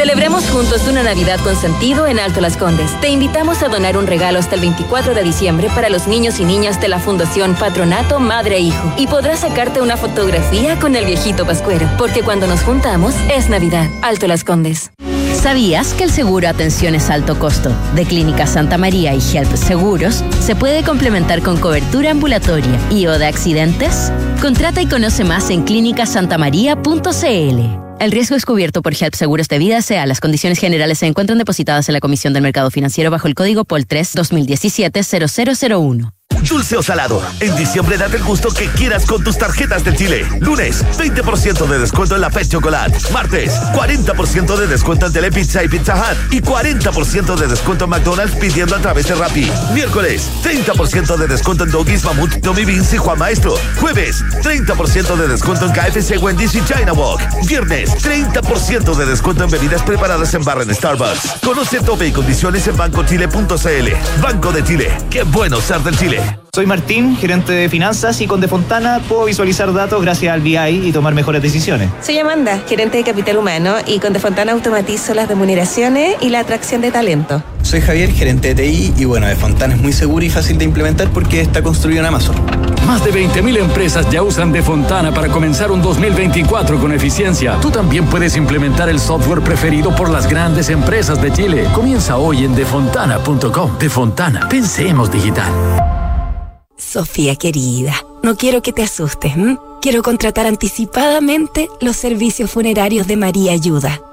Celebremos juntos una Navidad con sentido en Alto Las Condes. Te invitamos a donar un regalo hasta el 24 de diciembre para los niños y niñas de la Fundación Patronato Madre e Hijo. Y podrás sacarte una fotografía con el viejito Pascuero, porque cuando nos juntamos es Navidad. Alto Las Condes. ¿Sabías que el seguro Atención es alto costo de Clínica Santa María y Help Seguros se puede complementar con cobertura ambulatoria y o de accidentes? Contrata y conoce más en clínicasantamaría.cl. El riesgo es cubierto por HELP Seguros de Vida sea Las condiciones generales se encuentran depositadas en la Comisión del Mercado Financiero bajo el código POL 3 2017 0001. Dulce o salado. En diciembre date el gusto que quieras con tus tarjetas del Chile. Lunes, 20% de descuento en la Pet Chocolate. Martes, 40% de descuento en Telepizza y Pizza Hut. Y 40% de descuento en McDonald's pidiendo a través de Rappi. Miércoles, 30% de descuento en Doggies, Mamut, Tommy Beans y Juan Maestro. Jueves, 30% de descuento en KFC, Wendy's y China Walk. Viernes, 30% de descuento en bebidas preparadas en barra en Starbucks. Conoce tope y condiciones en bancochile.cl. Banco de Chile. Qué bueno ser del Chile. Soy Martín, gerente de finanzas y con Defontana puedo visualizar datos gracias al BI y tomar mejores decisiones. Soy Amanda, gerente de capital humano y con Defontana automatizo las remuneraciones y la atracción de talento. Soy Javier, gerente de TI y bueno, Defontana es muy seguro y fácil de implementar porque está construido en Amazon. Más de 20.000 empresas ya usan Defontana para comenzar un 2024 con eficiencia. Tú también puedes implementar el software preferido por las grandes empresas de Chile. Comienza hoy en defontana.com. Defontana, pensemos digital. Sofía querida, no quiero que te asustes. Quiero contratar anticipadamente los servicios funerarios de María Ayuda.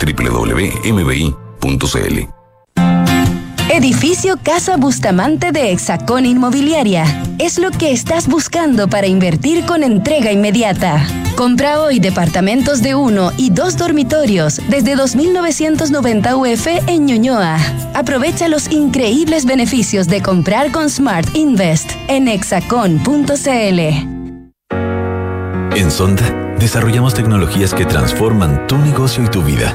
www.mbi.cl Edificio Casa Bustamante de Hexacón Inmobiliaria. Es lo que estás buscando para invertir con entrega inmediata. Compra hoy departamentos de uno y dos dormitorios desde 2.990 UF en Ñuñoa. Aprovecha los increíbles beneficios de comprar con Smart Invest en hexacon.cl. En Sonda, desarrollamos tecnologías que transforman tu negocio y tu vida,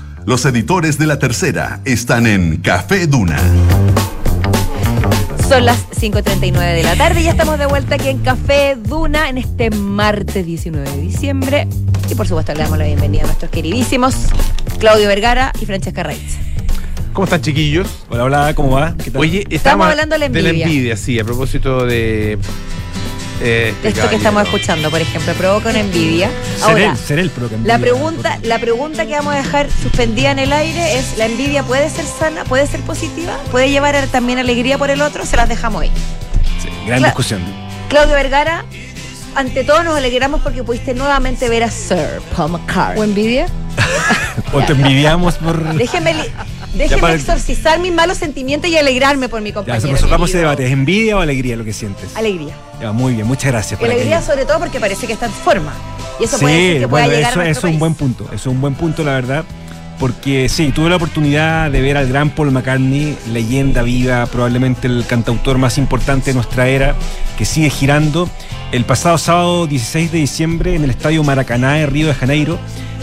Los editores de la tercera están en Café Duna. Son las 5.39 de la tarde y ya estamos de vuelta aquí en Café Duna en este martes 19 de diciembre. Y por supuesto le damos la bienvenida a nuestros queridísimos Claudio Vergara y Francesca Reitz. ¿Cómo están, chiquillos? Hola, hola, ¿cómo va? ¿Qué tal? Oye, Estamos hablando de la envidia. envidia, sí, a propósito de. Eh, este Esto que estamos escuchando, por ejemplo, provoca una envidia. Ahora, Seré el que la envidia. pregunta, la pregunta que vamos a dejar suspendida en el aire es: ¿la envidia puede ser sana? ¿Puede ser positiva? ¿Puede llevar a- también alegría por el otro? Se las dejamos ahí. Gran Cla- discusión. Claudio Vergara, ante todo nos alegramos porque pudiste nuevamente ver a Sir Paul McCartney. ¿O envidia? [laughs] O te envidiamos por. Déjeme, déjeme para- exorcizar mis malos sentimientos y alegrarme por mi Ya, compañero. resolvamos ese debate. ¿Es envidia o alegría lo que sientes? Alegría. Ya, muy bien, muchas gracias. por alegría aquello. sobre todo porque parece que está en forma. Y eso sí, puede decir que pueda bueno, llegar eso, a eso es un buen punto. Eso es un buen punto, la verdad. Porque sí, tuve la oportunidad de ver al gran Paul McCartney, leyenda viva, probablemente el cantautor más importante de nuestra era, que sigue girando. El pasado sábado 16 de diciembre en el Estadio Maracaná de Río de Janeiro.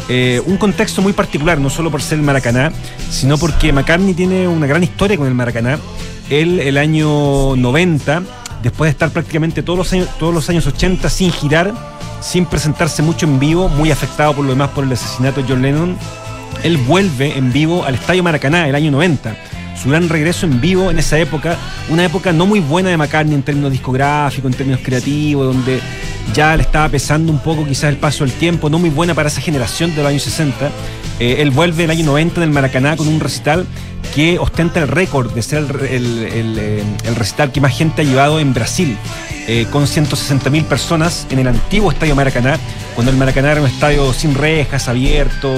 Eh, un contexto muy particular, no solo por ser el Maracaná, sino porque McCartney tiene una gran historia con el Maracaná. él el año 90, después de estar prácticamente todos los años, todos los años 80 sin girar, sin presentarse mucho en vivo, muy afectado por lo demás por el asesinato de John Lennon, él vuelve en vivo al Estadio Maracaná el año 90. Su gran regreso en vivo en esa época, una época no muy buena de McCartney en términos discográficos, en términos creativos, donde ya le estaba pesando un poco quizás el paso del tiempo, no muy buena para esa generación de los años 60. Eh, él vuelve el año 90 en el Maracaná con un recital que ostenta el récord de ser el, el- eh, recital que más gente ha llevado en Brasil, eh, con 160.000 personas en el antiguo Estadio Maracaná, cuando el Maracaná era un estadio sin rejas, abierto,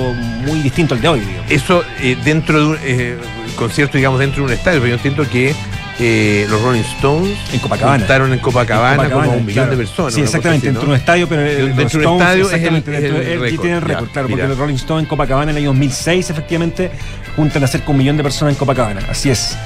muy distinto al de hoy. Eso eh, dentro de un concierto, digamos, dentro de un estadio, pero yo entiendo que eh, los Rolling Stones En Copacabana. juntaron en Copacabana, En como un millón claro. de personas. Sí, exactamente, así, dentro ¿no? de un estadio, pero el, Dentro de un Stones, estadio es el- es dentro el de- él récord, tiene el ya, claro, porque los Rolling Stones en Copacabana en el año 2006 efectivamente juntan a cerca un millón de personas en Copacabana, así es.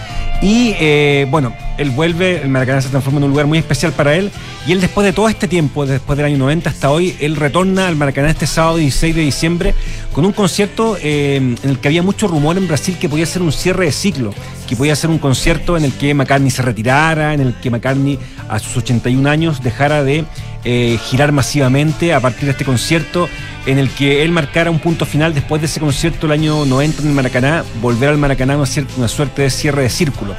Y eh, bueno, él vuelve, el Maracaná se transforma en un lugar muy especial para él. Y él después de todo este tiempo, después del año 90 hasta hoy, él retorna al Maracaná este sábado 16 de diciembre con un concierto eh, en el que había mucho rumor en Brasil que podía ser un cierre de ciclo, que podía ser un concierto en el que McCartney se retirara, en el que McCartney a sus 81 años dejara de eh, girar masivamente a partir de este concierto, en el que él marcara un punto final después de ese concierto el año 90 en el Maracaná, volver al Maracaná una, una suerte de cierre de círculo.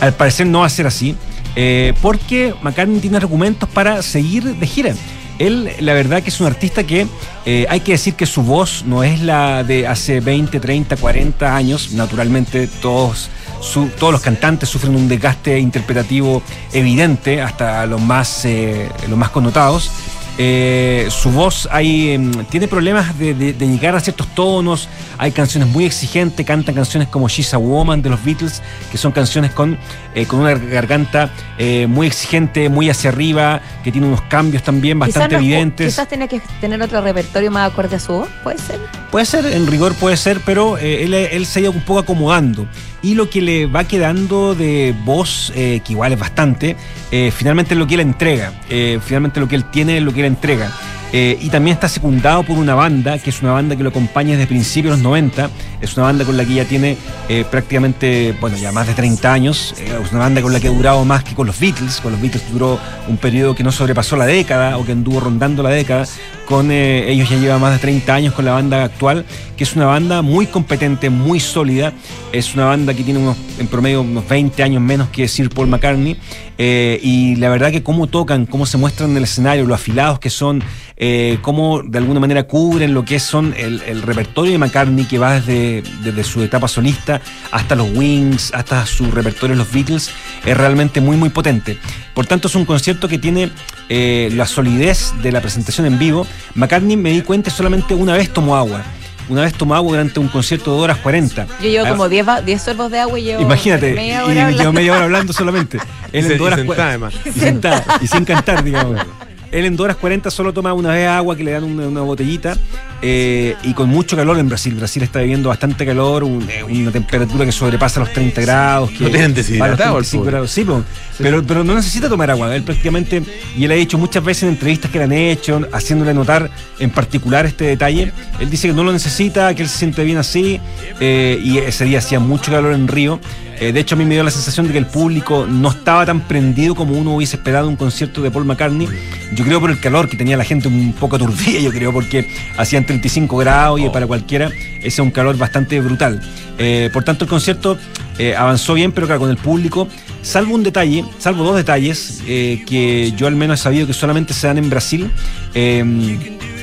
Al parecer no va a ser así, eh, porque McCartney tiene argumentos para seguir de gira. Él, la verdad, que es un artista que eh, hay que decir que su voz no es la de hace 20, 30, 40 años. Naturalmente, todos, su- todos los cantantes sufren un desgaste interpretativo evidente, hasta los más, eh, los más connotados. Eh, su voz hay, em, tiene problemas de, de- de llegar a ciertos tonos. Hay canciones muy exigentes, cantan canciones como She's a Woman de los Beatles, que son canciones con, eh, con una garganta eh, muy exigente, muy hacia arriba, que tiene unos cambios también bastante no- evidentes. quizás tiene que tener otro repertorio más acorde a su voz, puede ser. Puede ser, en rigor puede ser, pero él, él se ha ido un poco acomodando. Y lo que le va quedando de voz, eh, que igual es bastante, eh, finalmente es lo que él entrega. Eh, finalmente lo que él tiene es lo que él entrega. Eh, y también está secundado por una banda, que es una banda que lo acompaña desde principios de los 90. Es una banda con la que ya tiene eh, prácticamente, bueno, ya más de 30 años. Eh, es una banda con la que ha durado más que con los Beatles. Con los Beatles duró un periodo que no sobrepasó la década o que anduvo rondando la década. Con eh, ellos ya lleva más de 30 años con la banda actual, que es una banda muy competente, muy sólida. Es una banda que tiene unos, en promedio unos 20 años menos que Sir Paul McCartney. Y la verdad que cómo tocan, cómo se muestran en el escenario, lo afilados que son, eh, cómo de alguna manera cubren lo que son el, el repertorio de McCartney que va desde, desde su etapa solista hasta los Wings, hasta su repertorio de los Beatles, es realmente muy muy potente. Por tanto es un concierto que tiene eh, la solidez de la presentación en vivo. McCartney me di cuenta solamente una vez tomó agua. Una vez tomó agua durante un concierto de 2 horas 40. Yo llevo Ah, como 10 va- 10 sorbos de agua y llevo Imagínate, media y hora hablando. quedo media hora hablando solamente. [laughs] Él Y se- en dos horas y sentada, además. Y sentada, y sin cantar, digamos. [laughs] Él en 2 horas 40 solo toma una vez agua que le dan una, una botellita eh, y con mucho calor en Brasil. Brasil está viviendo bastante calor, un- eh, una temperatura que sobrepasa los 30 grados. Que No tienen deshidratado el 35 pobre. grados. Sí, po. pero, pero no necesita tomar agua. Él prácticamente, y él ha dicho muchas veces en entrevistas que le han hecho, haciéndole notar en particular este detalle, él dice que no lo necesita, que él se siente bien así, eh, y ese día hacía mucho calor en Río. Eh, de hecho, a mí me dio la sensación de que el público no estaba tan prendido como uno hubiese esperado un concierto de Paul McCartney. Yo creo por el calor que tenía la gente un poco aturdida, yo creo, porque hacían 35 grados y para cualquiera ese es un calor bastante brutal. Eh, por tanto, el concierto eh, avanzó bien, pero claro, con el público, salvo un detalle, salvo dos detalles eh, que yo al menos he sabido que solamente se dan en Brasil. Eh,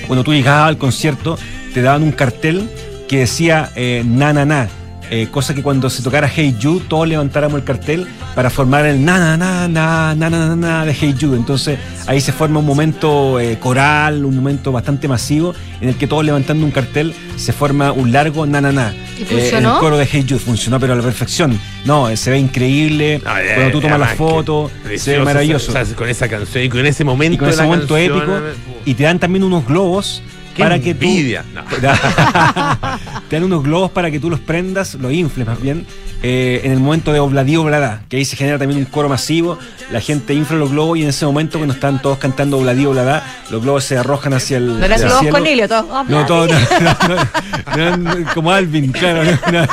cuando tú llegabas al concierto, te daban un cartel que decía na na na. Eh, cosa que cuando se tocara Hey Jude, todos levantáramos el cartel para formar el na na na na na na na, na de Hey Jude. Entonces ahí se forma un momento eh, coral, un momento bastante masivo, en el que todos levantando un cartel se forma un largo na na na. ¿Y Eh, funcionó? el coro de Hey Jude funcionó, pero a la perfección. No, eh, se ve increíble. cuando tú tomas la foto, se ve maravilloso. O sea, con esa canción y con ese momento, Y con ese la momento canción, épico. Y te dan también unos globos Qué para que tú. envidia. No. [laughs] [laughs] te dan unos globos para que tú los prendas, los infles más bien, eh, en el momento de obladí oblada, que ahí se genera también un coro masivo, la gente infla los globos y en ese momento cuando están todos cantando obladí oblada, los globos se arrojan hacia el No eran globos cielo. con helio, todos. No, todo, [laughs] no, no, no, eran como Alvin, claro. no, no.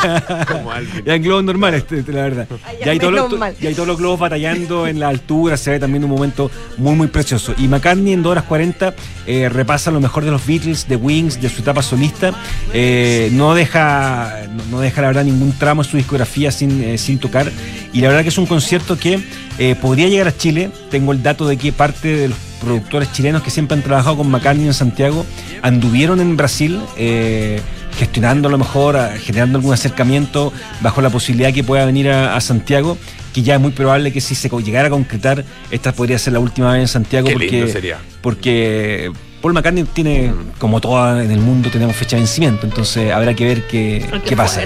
Como Alvin. Eran globos normales, este, la verdad. ya, Y hay, todos los, menos mal. y hay todos los globos batallando en la altura, se ve también un momento muy, muy precioso. Y McCartney en 2 horas 40 eh, repasa lo mejor de los Beatles, de Wings, de su etapa solista. Eh, no, deja, no, no deja, la verdad, ningún tramo en su discografía sin, eh, sin tocar. Y la verdad que es un concierto que eh, podría llegar a Chile. Tengo el dato de que parte de los productores chilenos que siempre han trabajado con McCartney en Santiago anduvieron en Brasil. eh, gestionando a lo mejor, a- generando algún acercamiento bajo la posibilidad que pueda venir a, a Santiago, que ya es muy probable que si se llegara a concretar, esta podría ser la última vez en Santiago Qué porque, sería. porque Paul McCartney tiene, como todo en el mundo, tenemos fecha de vencimiento, entonces habrá que ver qué, qué pasa.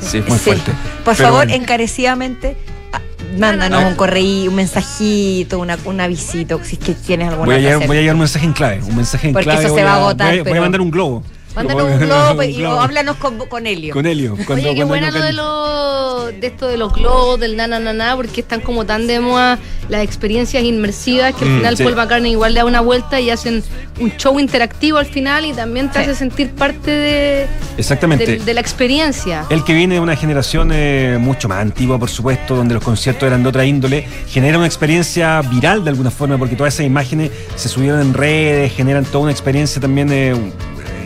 Sí, es muy Sí. fuerte. Por Pero favor, bueno. encarecidamente, ah, mándanos un correo, un mensajito, una, un avisito, si es que tienes alguna Voy a, llevar, voy a llevar un mensaje en clave. Un mensaje en Porque clave. eso se va a agotar, Voy a, voy a pero- mandar un globo. Mándanos un [laughs] globo y, o háblanos con, con Helio. Con Helio. Cuando- Oye, qué buena lo de, lo, de esto de los globos, del na, na, na, na, porque están como tan de moda las experiencias inmersivas que al Mm, final sí. Paul McCartney igual le da una vuelta y hacen un show interactivo al final y también te hace sentir parte de, Exactamente. de, de la experiencia. El que viene de una generación eh, mucho más antigua, por supuesto, donde los conciertos eran de otra índole, genera una experiencia viral de alguna forma, porque todas esas imágenes se subieron en redes, generan toda una experiencia también eh,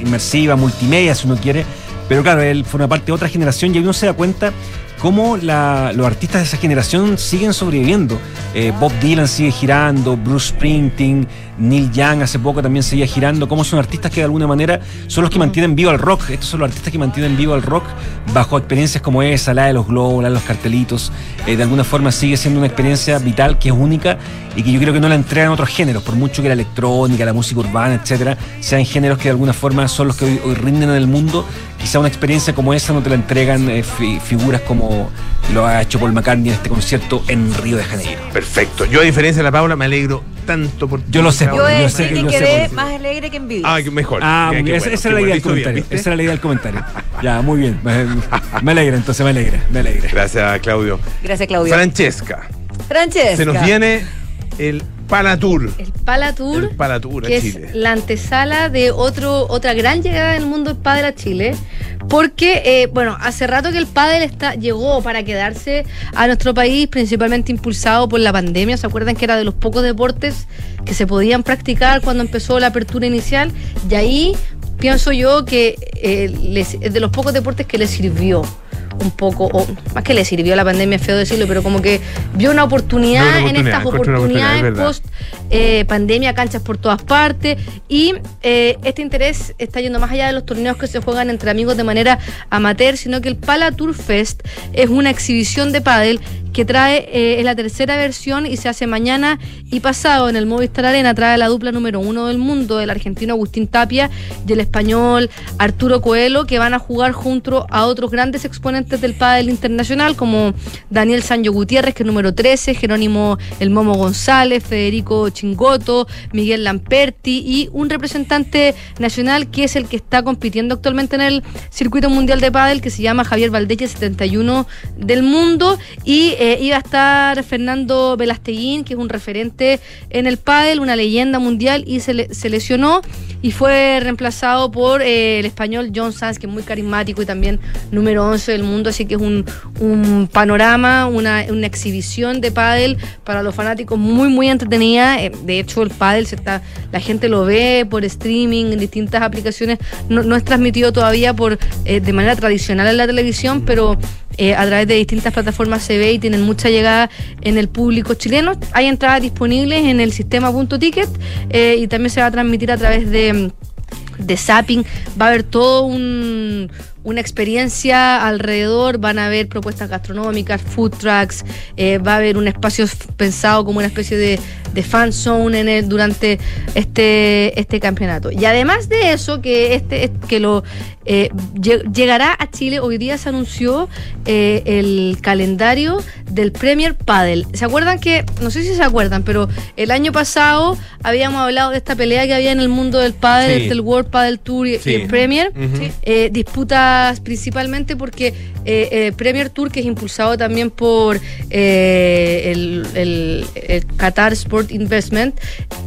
inmersiva, multimedia, si uno quiere. Pero claro, él forma parte de otra generación y uno se da cuenta cómo la- los artistas de esa generación siguen sobreviviendo. Eh, Bob Dylan sigue girando, Bruce Springsteen, Neil Young hace poco también seguía girando, cómo son artistas que de alguna manera son los que mantienen vivo al rock. Estos son los artistas que mantienen vivo al rock bajo experiencias como esa, la de los globos, la de los cartelitos. Eh, de alguna forma sigue siendo una experiencia vital que es única y que yo creo que no la entregan otros géneros, por mucho que la electrónica, la música urbana, etcétera, sean géneros que de alguna forma son los que hoy, hoy rinden en el mundo. Quizá una experiencia como esa no te la entregan eh, fi- figuras como lo ha hecho Paul McCartney en este concierto en Río de Janeiro. Perfecto. Yo, a diferencia de la Paula, me alegro tanto por Yo lo sé, Yo yo sé que que quedé por- más alegre que envidia. Ah, que mejor. Ah, qué bien, esa, bueno, esa era la idea del bien, comentario. esa era la idea del comentario. [laughs] Ya, muy bien. Me, me alegra, entonces me alegra, me alegra. Gracias, Claudio. Gracias, Claudio. Francesca, Francesca. se nos viene el Palatour. El Palatour, El Palatour que Chile. es la antesala de otro, otra gran llegada del mundo del pádel a Chile, porque, eh, bueno, hace rato que el pádel está, llegó para quedarse a nuestro país, principalmente impulsado por la pandemia, ¿se acuerdan que era de los pocos deportes que se podían practicar cuando empezó la apertura inicial? Y ahí pienso yo que eh, les- es de los pocos deportes que les sirvió un poco, o más que le sirvió la pandemia, es feo decirlo, pero como que vio una oportunidad, en estas oportunidad, oportunidades post eh, pandemia, canchas por todas partes. Y eh, este interés está yendo más allá de los torneos que se juegan entre amigos de manera amateur, sino que el Pala Tour Fest es una exhibición de pádel que trae, eh, es la tercera versión y se hace mañana y pasado en el Movistar Arena. Trae la dupla número uno del mundo, el argentino Agustín Tapia y el español Arturo Coelho, que van a jugar junto a otros grandes exponentes del pádel internacional, como Daniel Sancho Gutiérrez, que es número 13, Jerónimo El Momo González, Federico Chingoto, Miguel Lamperti y un representante nacional que es el que está compitiendo actualmente en el circuito mundial de pádel, que se llama Javier Valdeche 71 del mundo. Y eh, iba a estar Fernando Velasteguín, que es un referente en el pádel, una leyenda mundial, y se, le- se lesionó y fue reemplazado por eh, el español John Sanz, que es muy carismático y también número 11 del mundo, así que es un, panorama, una, exhibición de pádel para los fanáticos muy, muy entretenida. Eh, De hecho, el pádel se está, la gente lo ve por streaming, en distintas aplicaciones. No, no es transmitido todavía por de manera tradicional en la televisión, pero eh, a través de distintas plataformas se ve y tienen mucha llegada en el público chileno. Hay entradas disponibles en el sistema punto ticket eh, y también se va a transmitir a través de de zapping, va a haber todo un, una experiencia alrededor, van a haber propuestas gastronómicas, food trucks, eh, va a haber un espacio pensado como una especie de, de fan zone en el, durante este, este campeonato. Y además de eso, que este es- que lo eh, lle- llegará a Chile, hoy día se anunció eh, el calendario del Premier Padel. ¿Se acuerdan que, no sé si se acuerdan, pero el año pasado habíamos hablado de esta pelea que había en el mundo del pádel, Sí. entre el World Padel Tour y, el Premier? Sí. Eh, disputas principalmente porque eh, eh, Premier Tour, que es impulsado también por eh, el, el- el Qatar Sport Investment,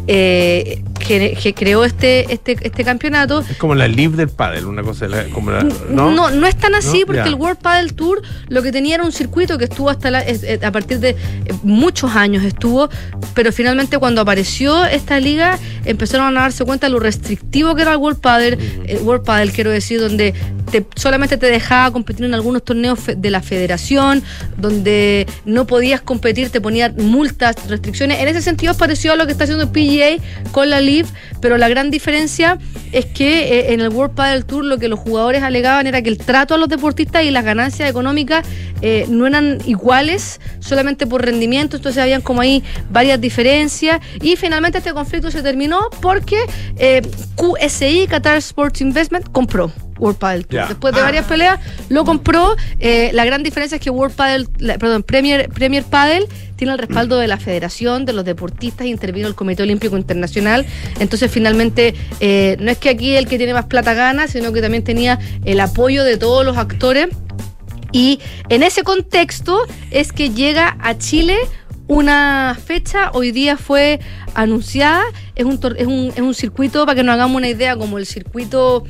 que, que creó este, este, este campeonato. Es como la live del pádel, una cosa la- como la, No, ¿no? no, es tan así ¿No? porque el World Padel Tour lo que tenía era un circuito que estuvo hasta la- a partir de muchos años estuvo, pero finalmente cuando apareció esta liga empezaron a darse cuenta de lo restrictivo que era el World Padel, el World Padel quiero decir, donde te- solamente te dejaba competir en algunos torneos de la federación, donde no podías competir, te ponían multas, restricciones. En ese sentido es parecido a lo que está haciendo el PGA con la LIV, pero la gran diferencia es que eh, en el World Padel Tour lo que los jugadores alegaban era que el trato a los deportistas y las ganancias económicas eh, no eran iguales solamente por rendimiento, entonces habían como ahí varias diferencias y finalmente este conflicto se terminó porque eh, QSI, Qatar Sports Investment, compró. World Padel Tour. Después de varias peleas, lo compró. Eh, la gran diferencia es que World Padel, la- perdón, Premier, Premier Padel tiene el respaldo de la federación, de los deportistas, intervino el Comité Olímpico Internacional. Entonces, finalmente, eh, no es que aquí el que tiene más plata gana, sino que también tenía el apoyo de todos los actores. Y en ese contexto es que llega a Chile una fecha, hoy día fue anunciada, es un, es un, es un circuito, para que nos hagamos una idea, como el circuito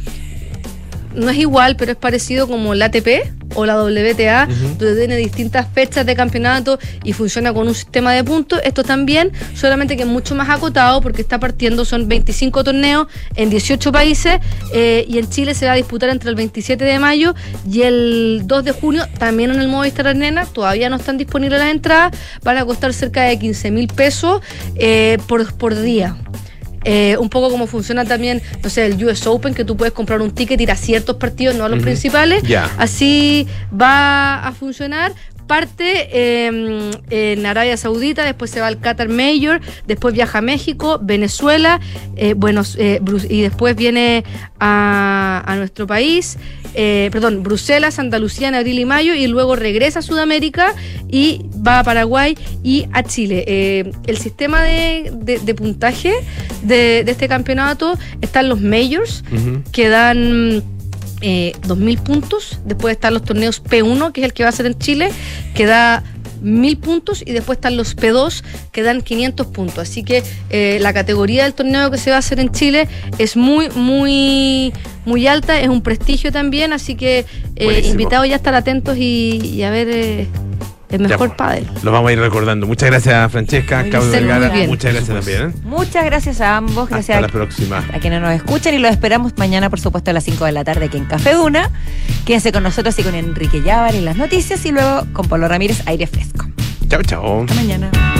no es igual, pero es parecido como la ATP o la WTA, donde tiene distintas fechas de campeonato y funciona con un sistema de puntos. Esto también, solamente que es mucho más acotado porque está partiendo, son 25 torneos en 18 países eh, y en Chile se va a disputar entre el 27 de mayo y el 2 de junio, también en el Movistar Arena. Todavía no están disponibles las entradas, van a costar cerca de 15 mil pesos eh, por, por día. Eh, un poco como funciona también, no sé, el US Open, que tú puedes comprar un ticket, ir a ciertos partidos, no a los principales. Así va a funcionar. Parte eh, en Arabia Saudita, después se va al Qatar Major, después viaja a México, Venezuela, eh, Buenos- eh, y después viene a, a nuestro país, eh, perdón, Bruselas, Andalucía en abril y mayo, y luego regresa a Sudamérica y va a Paraguay y a Chile. Eh, el sistema de, de- de puntaje de, de este campeonato están los majors, que dan eh, 2.000 puntos. Después están los torneos P1, que es el que va a ser en Chile, que da 1.000 puntos. Y después están los P2, que dan 500 puntos. Así que eh, la categoría del torneo que se va a hacer en Chile es muy, muy, muy alta. Es un prestigio también. Así que eh, invitados ya a estar atentos y, y a ver eh, el mejor Ya, pádel. Lo vamos a ir recordando. Muchas gracias, Francesca, Muy Claudio bien. Vergara. Muchas gracias también. ¿eh? Muchas gracias a ambos. Gracias Hasta la a, próxima. a quienes nos escuchan y los esperamos mañana, por supuesto, a las 5 de la tarde aquí en Café Duna. Quédense con nosotros y con Enrique Llávar y las noticias y luego con Pablo Ramírez, aire fresco. Chao, chao. Hasta mañana.